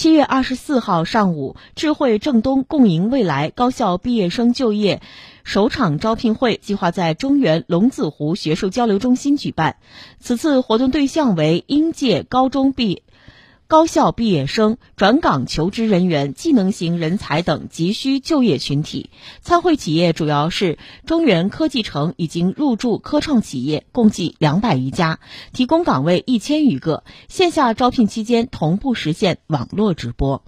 七月二十四号上午，智慧正东共赢未来高校毕业生就业首场招聘会计划在中原龙子湖学术交流中心举办。此次活动对象为应届高中毕。高校毕业生、转岗求职人员、技能型人才等急需就业群体。参会企业主要是中原科技城已经入驻科创企业，共计两百余家，提供岗位一千余个。线下招聘期间同步实现网络直播。